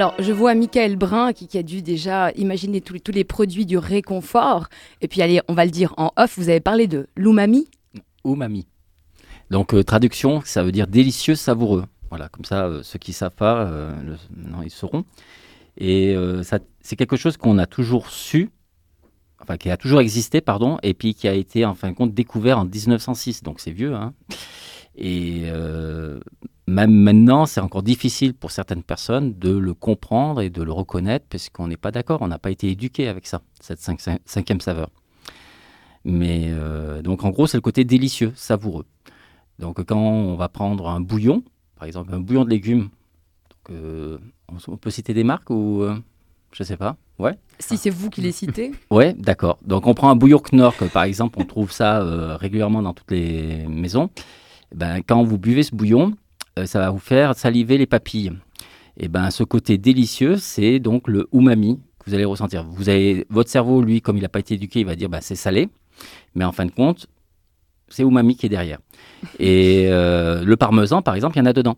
Alors, je vois Michael Brun qui, a dû déjà imaginer tous, les produits du réconfort. Et puis, allez, on va le dire en off, vous avez parlé de l'umami. Umami. Donc, euh, traduction, ça veut dire délicieux, savoureux. Voilà, comme ça, euh, ceux qui ne savent pas, euh, non, ils sauront. Et c'est quelque chose qu'on a toujours su, enfin, qui a toujours existé, pardon, et puis qui a été, en fin de compte, découvert en 1906. Donc, c'est vieux, hein. Et même maintenant, c'est encore difficile pour certaines personnes de le comprendre et de le reconnaître parce qu'on n'est pas d'accord, on n'a pas été éduqué avec ça, cette cinquième saveur. Mais euh, donc en gros, c'est le côté délicieux, savoureux. Donc quand on va prendre un bouillon, par exemple un bouillon de légumes, euh, on peut citer des marques ou je euh, je sais pas, ouais. Si c'est vous qui les citez. ouais, d'accord. Donc on prend un bouillon Knorr, par exemple, on trouve ça régulièrement dans toutes les maisons. Ben, quand vous buvez ce bouillon, euh, ça va vous faire saliver les papilles. Et ben, ce côté délicieux, c'est donc le umami que vous allez ressentir. Vous avez votre cerveau, lui, comme il n'a pas été éduqué, il va dire bah, c'est salé, mais en fin de compte, c'est umami qui est derrière. Et euh, le parmesan, par exemple, il y en a dedans.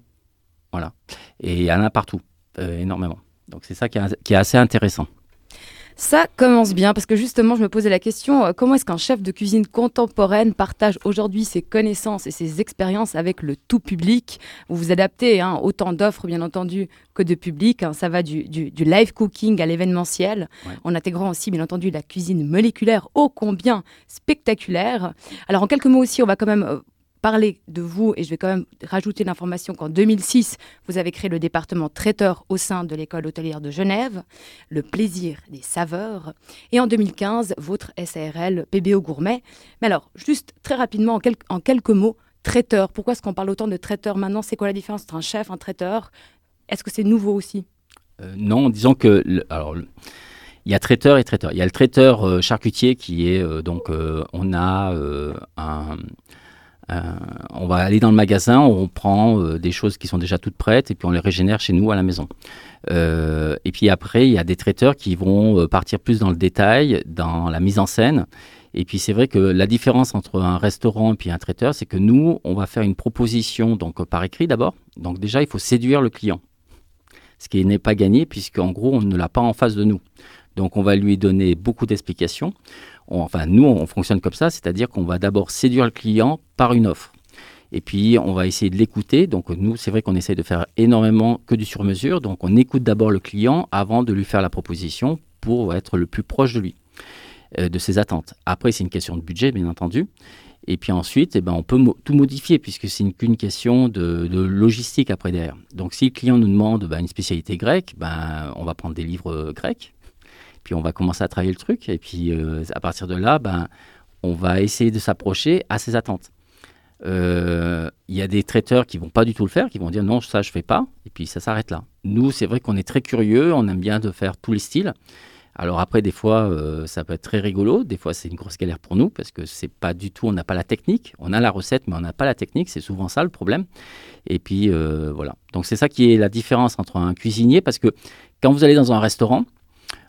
Voilà. Et il y en a partout, euh, énormément. Donc c'est ça qui est assez intéressant. Ça commence bien parce que justement, je me posais la question euh, comment est-ce qu'un chef de cuisine contemporaine partage aujourd'hui ses connaissances et ses expériences avec le tout public? Vous vous adaptez, hein, autant d'offres bien entendu que de public. Hein. ça va du, live cooking à l'événementiel, en intégrant aussi bien entendu la cuisine moléculaire ô combien spectaculaire. Alors en quelques mots aussi, on va quand même euh, parler de vous et je vais quand même rajouter l'information qu'en 2006, vous avez créé le département traiteur au sein de l'école hôtelière de Genève, le plaisir des saveurs, et en 2015, votre SARL PBO Gourmet. Mais alors, juste très rapidement, en, quelques mots, traiteur, pourquoi est-ce qu'on parle autant de traiteur maintenant? C'est quoi la différence entre un chef, un traiteur? Est-ce que c'est nouveau aussi? Euh, Non, disons que... alors, il y a traiteur et traiteur. Il y a le traiteur euh, charcutier qui est euh, donc on a un, euh, on va aller dans le magasin, on prend euh, des choses qui sont déjà toutes prêtes et puis on les régénère chez nous à la maison. Euh, et puis après, il y a des traiteurs qui vont partir plus dans le détail, dans la mise en scène. Et puis c'est vrai que la différence entre un restaurant et puis un traiteur, c'est que nous, on va faire une proposition donc par écrit d'abord. Donc déjà, il faut séduire le client, ce qui n'est pas gagné puisqu'en gros, on ne l'a pas en face de nous. Donc on va lui donner beaucoup d'explications enfin, nous, on fonctionne comme ça, c'est-à-dire qu'on va d'abord séduire le client par une offre. Et puis, on va essayer de l'écouter. Donc, nous, c'est vrai qu'on essaye de faire énormément que du sur-mesure. Donc, on écoute d'abord le client avant de lui faire la proposition pour être le plus proche de lui, euh, de ses attentes. Après, c'est une question de budget, bien entendu. Et puis ensuite, eh ben, on peut tout modifier puisque c'est qu'une question de, logistique après derrière. Donc, si le client nous demande ben, une spécialité grecque, ben, on va prendre des livres euh, grecs puis on va commencer à travailler le truc. Et puis euh, à partir de là, ben, on va essayer de s'approcher à ses attentes. Euh, il y a des traiteurs qui vont pas du tout le faire, qui vont dire non, ça je fais pas, et puis ça s'arrête là. Nous, c'est vrai qu'on est très curieux, on aime bien de faire tous les styles. Alors après, des fois, euh, ça peut être très rigolo, des fois c'est une grosse galère pour nous parce que c'est pas du tout, on n'a pas la technique, on a la recette, mais on n'a pas la technique, c'est souvent ça le problème. Et puis voilà. Donc c'est ça qui est la différence entre un cuisinier, parce que quand vous allez dans un restaurant,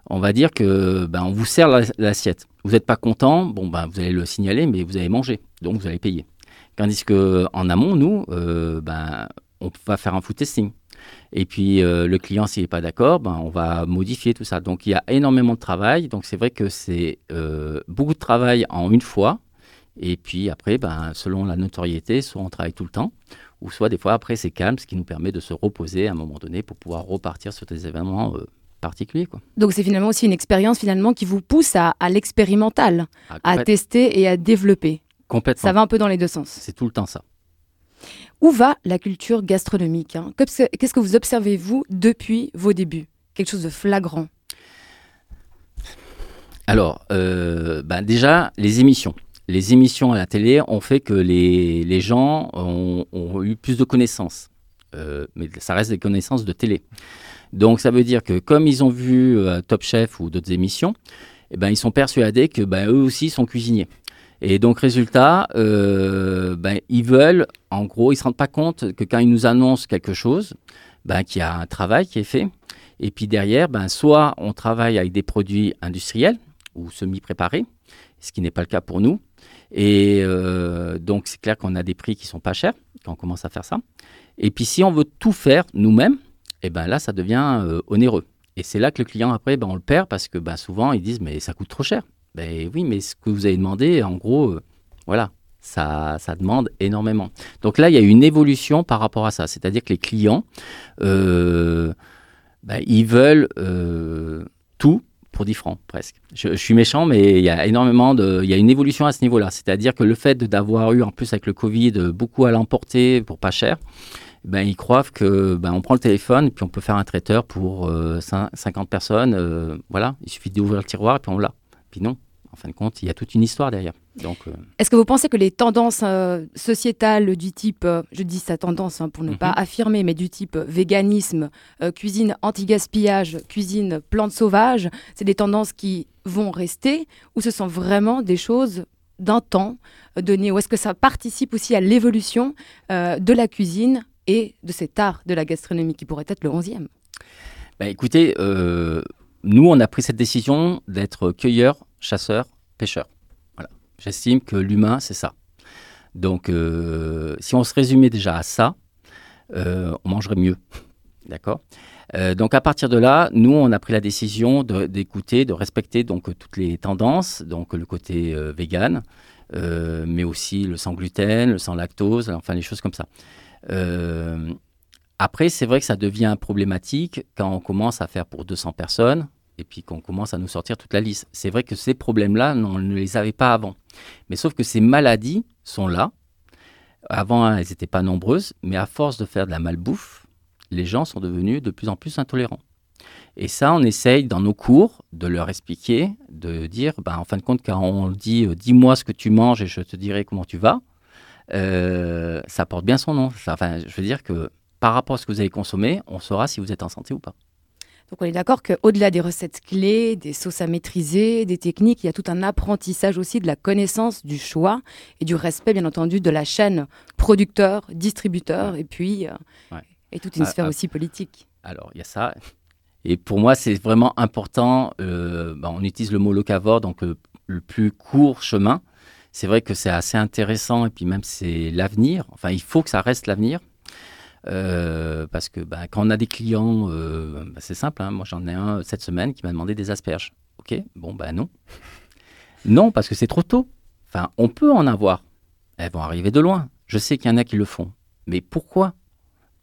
on va dire que ben, on vous sert l'assiette. Vous n'êtes pas content, bon ben, vous allez le signaler, mais vous allez manger, donc vous allez payer. Tandis qu'en amont, nous, euh, ben, on va faire un food testing. Et puis euh, le client, s'il n'est pas d'accord, ben, on va modifier tout ça. Donc il y a énormément de travail. Donc c'est vrai que c'est euh, beaucoup de travail en une fois. Et puis après, ben, selon la notoriété, soit on travaille tout le temps, ou soit des fois après c'est calme, ce qui nous permet de se reposer à un moment donné pour pouvoir repartir sur des événements particulier. Quoi. Donc c'est finalement aussi une expérience finalement qui vous pousse à, l'expérimental, ah, à tester et à développer. Complètement. Ça va un peu dans les deux sens. C'est tout le temps ça. Où va la culture gastronomique hein? Qu'est-ce que vous observez, vous, depuis vos débuts? Quelque chose de flagrant Alors, euh, bah, déjà, les émissions. Les émissions à la télé ont fait que les, les gens ont, eu plus de connaissances. Euh, mais ça reste des connaissances de télé. Donc ça veut dire que comme ils ont vu euh, Top Chef ou d'autres émissions, eh ben, ils sont persuadés que ben, eux aussi sont cuisiniers. Et donc résultat, euh, ben, ils veulent, en gros, ils ne se rendent pas compte que quand ils nous annoncent quelque chose, ben, qu'il y a un travail qui est fait. Et puis derrière, ben, soit on travaille avec des produits industriels ou semi-préparés, ce qui n'est pas le cas pour nous. Et euh, donc c'est clair qu'on a des prix qui sont pas chers quand on commence à faire ça. Et puis si on veut tout faire nous-mêmes, et ben là, ça devient euh, onéreux. Et c'est là que le client, après, ben, on le perd parce que ben, souvent, ils disent, mais ça coûte trop cher. Ben oui, mais ce que vous avez demandé, en gros, euh, voilà, ça, ça, demande énormément. Donc là, il y a une évolution par rapport à ça. C'est-à-dire que les clients, euh, ben, ils veulent tout pour 10 francs presque. Je, suis méchant, mais il y a énormément de, il y a une évolution à ce niveau-là. C'est-à-dire que le fait d'avoir eu en plus avec le Covid beaucoup à l'emporter pour pas cher, ben, ils croient que ben, on prend le téléphone et puis on peut faire un traiteur pour 50 euh, personnes. Euh, voilà, il suffit d'ouvrir le tiroir et puis on l'a. Puis non, en fin de compte, il y a toute une histoire derrière. Donc, euh, Est-ce que vous pensez que les tendances sociétales du type, je dis sa tendance hein, pour ne pas mhm. affirmer, mais du type véganisme, cuisine anti-gaspillage, cuisine plantes sauvages, c'est des tendances qui vont rester ou ce sont vraiment des choses d'un temps donné Ou est-ce que ça participe aussi à l'évolution de la cuisine et de cet art de la gastronomie qui pourrait être le 11e ben, Écoutez, euh, nous, on a pris cette décision d'être cueilleurs, chasseurs, pêcheurs. Voilà. J'estime que l'humain, c'est ça. Donc, euh, si on se résumait déjà à ça, euh, on mangerait mieux. D'accord? Donc à partir de là, nous on a pris la décision d'écouter, de, respecter donc toutes les tendances, donc le côté vegan, mais aussi le sans gluten, le sans lactose, enfin les choses comme ça. Euh, après, c'est vrai que ça devient problématique quand on commence à faire pour 200 personnes et puis qu'on commence à nous sortir toute la liste. C'est vrai que ces problèmes-là, on ne les avait pas avant. Mais sauf que ces maladies sont là. Avant, elles n'étaient pas nombreuses, mais à force de faire de la malbouffe, les gens sont devenus de plus en plus intolérants. Et ça, on essaye dans nos cours de leur expliquer, de dire, ben, en fin de compte, quand on dit euh, dis-moi ce que tu manges et je te dirai comment tu vas, euh, ça porte bien son nom. Enfin, je veux dire que par rapport à ce que vous avez consommé, on saura si vous êtes en santé ou pas. Donc on est d'accord qu'au-delà des recettes clés, des sauces à maîtriser, des techniques, il y a tout un apprentissage aussi de la connaissance, du choix et du respect, bien entendu, de la chaîne producteur, distributeur et puis euh, et toute une ah, sphère ah. aussi politique. Alors il y a ça. Et pour moi, c'est vraiment important. Euh, bah, on utilise le mot locavore, donc le plus court chemin c'est vrai que c'est assez intéressant et puis même c'est l'avenir. Enfin, il faut que ça reste l'avenir. Euh, parce que bah, quand on a des clients, euh, bah, c'est simple. Hein. moi, j'en ai un cette semaine qui m'a demandé des asperges. Ok, bon, ben non. Non, parce que c'est trop tôt. Enfin, on peut en avoir. Elles vont arriver de loin. Je sais qu'il y en a qui le font. Mais pourquoi?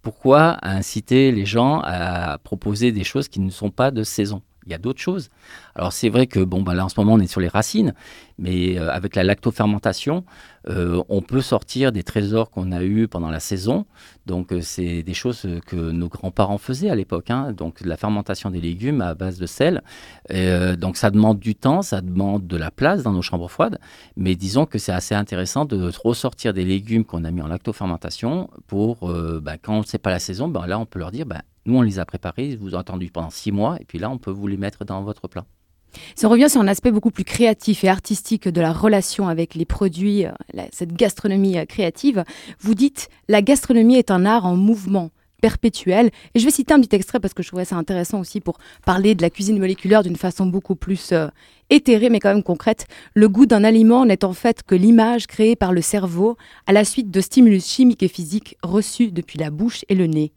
Pourquoi inciter les gens à proposer des choses qui ne sont pas de saison? Il y a d'autres choses. Alors c'est vrai que bon, bah, là en ce moment on est sur les racines, mais euh, avec la lactofermentation, euh, on peut sortir des trésors qu'on a eus pendant la saison. Donc euh, c'est des choses que nos grands-parents faisaient à l'époque, hein. donc la fermentation des légumes à base de sel. donc ça demande du temps, ça demande de la place dans nos chambres froides, mais disons que c'est assez intéressant de ressortir des légumes qu'on a mis en lactofermentation pour, bah, quand sait pas la saison, bah, là on peut leur dire, bah, nous, on les a préparés, vous avez entendu pendant six mois, et puis là, on peut vous les mettre dans votre plat. Si on revient sur un aspect beaucoup plus créatif et artistique de la relation avec les produits, euh, cette gastronomie euh, créative, vous dites la gastronomie est un art en mouvement perpétuel. Et je vais citer un petit extrait parce que je trouvais ça intéressant aussi pour parler de la cuisine moléculaire d'une façon beaucoup plus euh, éthérée mais quand même concrète. Le goût d'un aliment n'est en fait que l'image créée par le cerveau à la suite de stimulus chimiques et physiques reçus depuis la bouche et le nez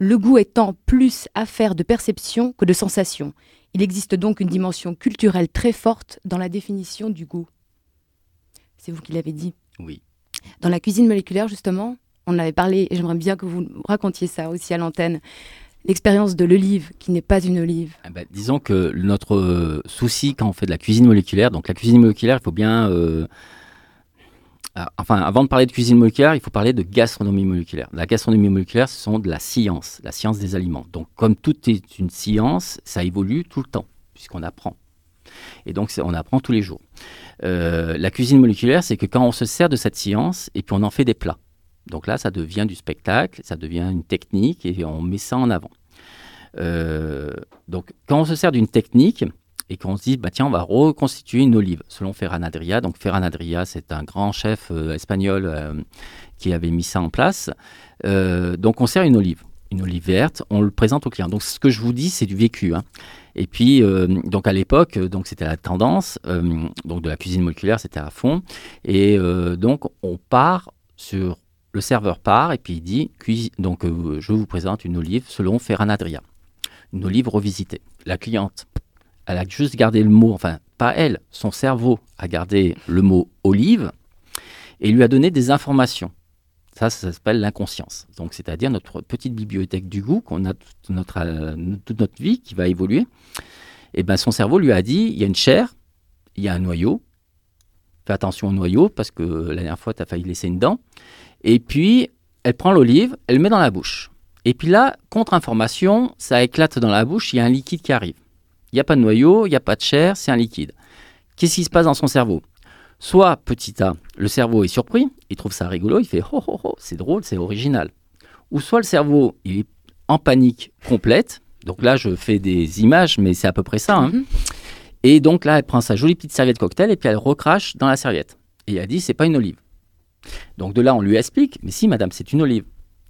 le goût étant plus affaire de perception que de sensation. Il existe donc une dimension culturelle très forte dans la définition du goût. C'est vous qui l'avez dit. Oui. Dans la cuisine moléculaire, justement, on avait parlé, et j'aimerais bien que vous racontiez ça aussi à l'antenne, l'expérience de l'olive qui n'est pas une olive. Eh ben, disons que notre souci quand on fait de la cuisine moléculaire, donc la cuisine moléculaire, il faut bien euh, ah, enfin, avant de parler de cuisine moléculaire, il faut parler de gastronomie moléculaire. La gastronomie moléculaire, ce sont de la science, la science des aliments. Donc, comme tout est une science, ça évolue tout le temps, puisqu'on apprend. Et donc, on apprend tous les jours. Euh, la cuisine moléculaire, c'est que quand on se sert de cette science et puis on en fait des plats. Donc là, ça devient du spectacle, ça devient une technique et on met ça en avant. Euh, donc, quand on se sert d'une technique, et qu'on se dit, bah, tiens, on va reconstituer une olive, selon Ferran Adria. Donc Ferran Adria, c'est un grand chef euh, espagnol euh, qui avait mis ça en place. Euh, donc on sert une olive, une olive verte, on le présente au client. Donc ce que je vous dis, c'est du vécu. Hein. Et puis, donc à l'époque, donc c'était la tendance, donc de la cuisine moléculaire, c'était à fond. Et donc on part sur le serveur part et puis il dit donc je vous présente une olive selon Ferran Adria, une olive revisitée. La cliente, elle a juste gardé le mot, enfin pas elle, son cerveau a gardé le mot olive et lui a donné des informations. Ça, ça s'appelle l'inconscience. Donc, c'est-à-dire notre petite bibliothèque du goût qu'on a toute notre, euh, vie qui va évoluer. Et eh ben, son cerveau lui a dit il y a une chair, il y a un noyau. Fais attention au noyau parce que la dernière fois, tu as failli laisser une dent. Et puis, elle prend l'olive, elle le met dans la bouche. Et puis là, contre-information, ça éclate dans la bouche, il y a un liquide qui arrive. Il n'y a pas de noyau, il n'y a pas de chair, c'est un liquide. Qu'est-ce qui se passe dans son cerveau? Soit, petit a, le cerveau est surpris, il trouve ça rigolo, il fait oh, oh, oh c'est drôle, c'est original. Ou soit le cerveau, il est en panique complète. Donc là, je fais des images, mais c'est à peu près ça. Hein. Mhm. Et donc là, elle prend sa jolie petite serviette cocktail et puis elle recrache dans la serviette. Et elle dit, c'est pas une olive. Donc de là, on lui explique, mais si, madame, c'est une olive.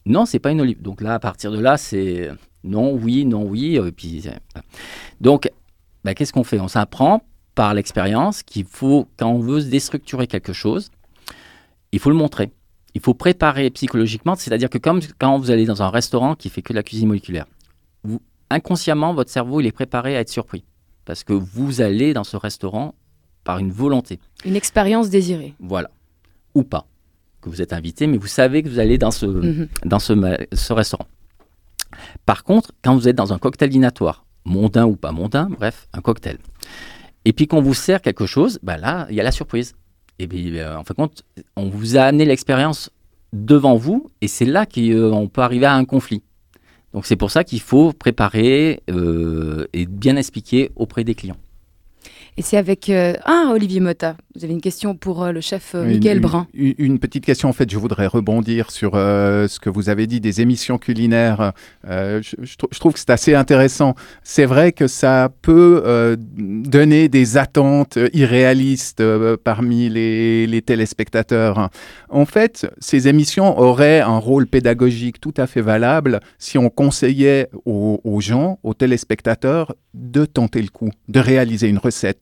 Non, c'est pas une olive. Donc là, à partir de là, c'est non, oui, non, oui. Et puis, donc, bah, qu'est-ce qu'on fait? On s'apprend par l'expérience qu'il faut, quand on veut se déstructurer quelque chose, il faut le montrer. Il faut préparer psychologiquement, c'est-à-dire que comme quand vous allez dans un restaurant qui fait que de la cuisine moléculaire, vous, inconsciemment, votre cerveau, il est préparé à être surpris. Parce que vous allez dans ce restaurant par une volonté. Une expérience désirée. Voilà. Ou pas. Que vous êtes invité, mais vous savez que vous allez dans ce, mhm. dans ce, ce restaurant. Par contre, quand vous êtes dans un cocktail dînatoire, mondain ou pas mondain, bref, un cocktail, et puis qu'on vous sert quelque chose, bah là, il y a la surprise. Et bien, euh, en fin de compte, on vous a amené l'expérience devant vous, et c'est là qu'on euh, peut arriver à un conflit. Donc c'est pour ça qu'il faut préparer euh, et bien expliquer auprès des clients. Et c'est avec euh, ah Olivier Motta. Vous avez une question pour euh, le chef euh, Miguel Brun. Une, petite question en fait. Je voudrais rebondir sur ce que vous avez dit des émissions culinaires. Je, trouve que c'est assez intéressant. C'est vrai que ça peut donner des attentes irréalistes parmi les, les, téléspectateurs. En fait, ces émissions auraient un rôle pédagogique tout à fait valable si on conseillait aux, aux gens, aux téléspectateurs, de tenter le coup, de réaliser une recette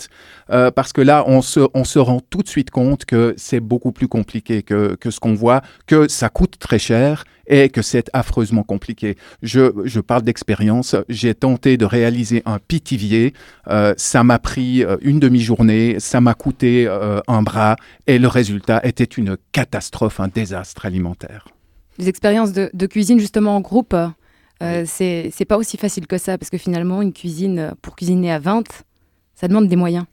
euh, parce que là, on se, on se rend tout de suite compte que c'est beaucoup plus compliqué que, que ce qu'on voit, que ça coûte très cher et que c'est affreusement compliqué. Je, je parle d'expérience. J'ai tenté de réaliser un pitivier. Euh, ça m'a pris euh, une demi-journée, ça m'a coûté un bras et le résultat était une catastrophe, un désastre alimentaire. Les expériences de, de cuisine justement en groupe, euh, c'est pas aussi facile que ça parce que finalement, une cuisine, pour cuisiner à 20, ça demande des moyens.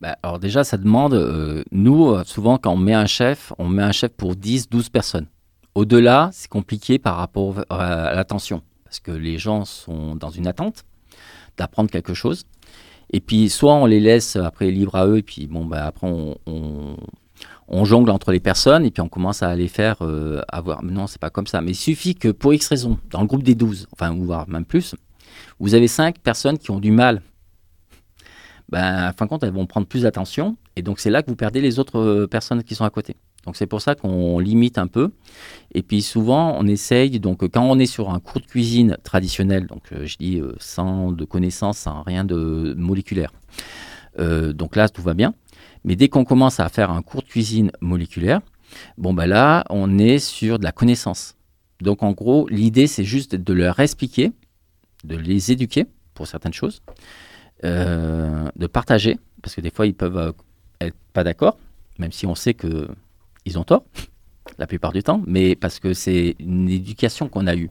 Bah, alors déjà, ça demande, euh, nous, euh, souvent quand on met un chef, on met un chef pour 10, 12 personnes. Au-delà, c'est compliqué par rapport à l'attention, parce que les gens sont dans une attente d'apprendre quelque chose. Et puis, soit on les laisse après libre à eux, et puis bon, bah, après on, on, jongle entre les personnes, et puis on commence à les faire euh, avoir. Non, c'est pas comme ça. Mais il suffit que pour X raison, dans le groupe des 12, enfin, voire même plus, vous avez 5 personnes qui ont du mal ben, en fin de compte, elles vont prendre plus d'attention. Et donc, c'est là que vous perdez les autres euh, personnes qui sont à côté. Donc, c'est pour ça qu'on limite un peu. Et puis, souvent, on essaye, donc, quand on est sur un cours de cuisine traditionnel, donc, euh, je dis euh, sans de connaissances, sans rien de moléculaire. donc là, tout va bien. Mais dès qu'on commence à faire un cours de cuisine moléculaire, bon, ben là, on est sur de la connaissance. Donc, en gros, l'idée, c'est juste de leur expliquer, de les éduquer pour certaines choses. Euh, de partager, parce que des fois ils peuvent euh, être pas d'accord, même si on sait que ils ont tort la plupart du temps, mais parce que c'est une éducation qu'on a eue.